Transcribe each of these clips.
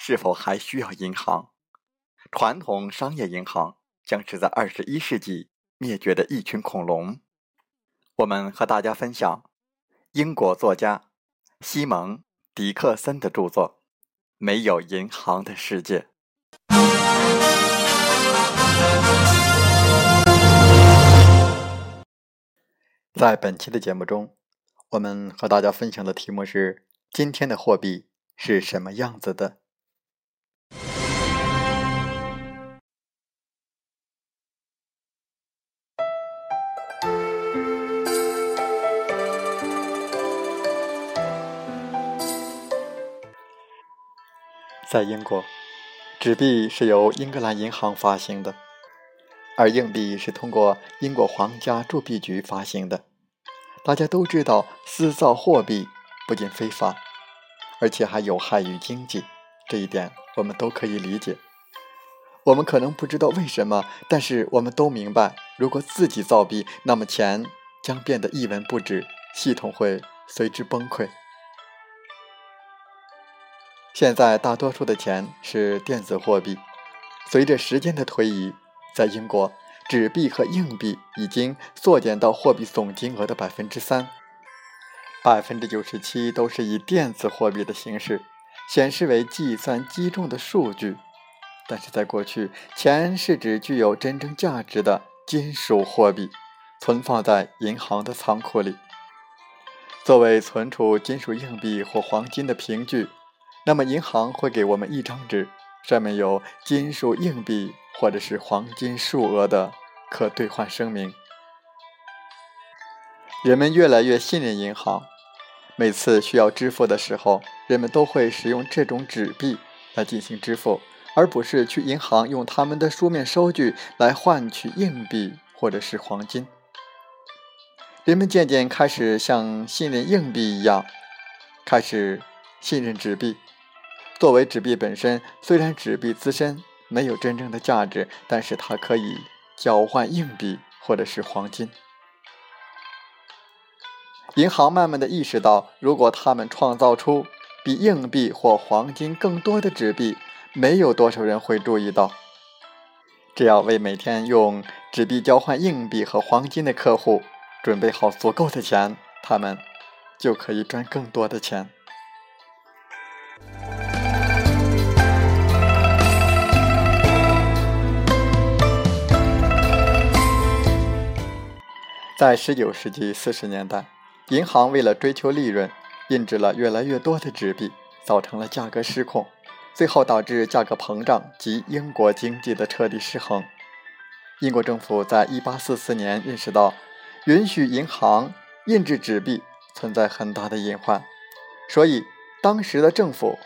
是否还需要银行？传统商业银行将是在二十一世纪灭绝的一群恐龙。我们和大家分享英国作家西蒙·迪克森的著作《没有银行的世界》。在本期的节目中。我们和大家分享的题目是：今天的货币是什么样子的？在英国，纸币是由英格兰银行发行的，而硬币是通过英国皇家铸币局发行的。大家都知道，私造货币不仅非法，而且还有害于经济。这一点我们都可以理解。我们可能不知道为什么，但是我们都明白，如果自己造币，那么钱将变得一文不值，系统会随之崩溃。现在大多数的钱是电子货币。随着时间的推移，在英国。纸币和硬币已经缩减到货币总金额的百分之三，百分之九十七都是以电子货币的形式显示为计算机中的数据。但是在过去，钱是指具有真正价值的金属货币，存放在银行的仓库里，作为存储金属硬币或黄金的凭据。那么，银行会给我们一张纸，上面有金属硬币。或者是黄金数额的可兑换声明。人们越来越信任银行，每次需要支付的时候，人们都会使用这种纸币来进行支付，而不是去银行用他们的书面收据来换取硬币或者是黄金。人们渐渐开始像信任硬币一样，开始信任纸币。作为纸币本身，虽然纸币自身。没有真正的价值，但是它可以交换硬币或者是黄金。银行慢慢的意识到，如果他们创造出比硬币或黄金更多的纸币，没有多少人会注意到。只要为每天用纸币交换硬币和黄金的客户准备好足够的钱，他们就可以赚更多的钱。在十九世纪四十年代，银行为了追求利润，印制了越来越多的纸币，造成了价格失控，最后导致价格膨胀及英国经济的彻底失衡。英国政府在一八四四年认识到，允许银行印制纸币存在很大的隐患，所以当时的政府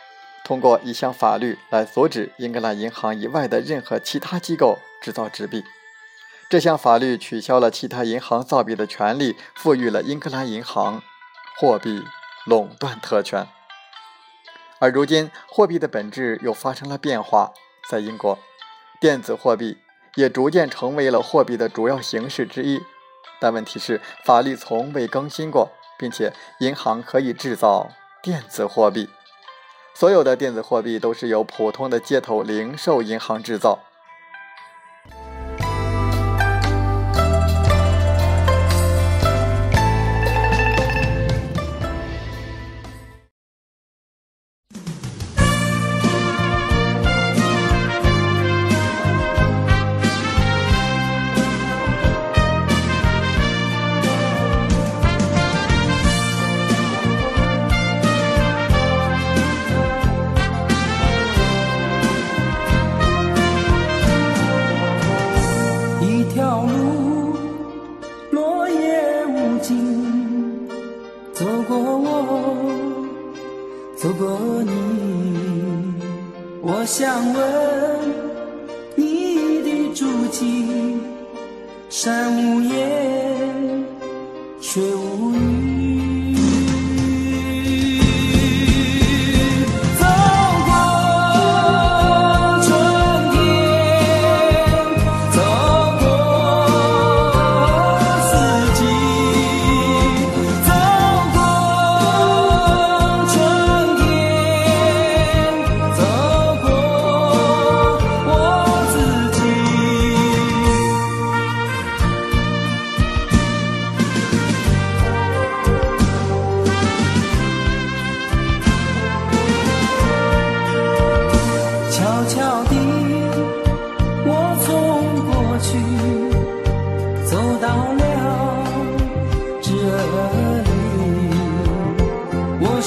通过一项法律来阻止英格兰银行以外的任何其他机构制造纸币。这项法律取消了其他银行造币的权利，赋予了英格兰银行货币垄断特权。而如今，货币的本质又发生了变化。在英国，电子货币也逐渐成为了货币的主要形式之一。但问题是，法律从未更新过，并且银行可以制造电子货币。所有的电子货币都是由普通的街头零售银行制造。你。我想问你的足迹，山无言，水无语。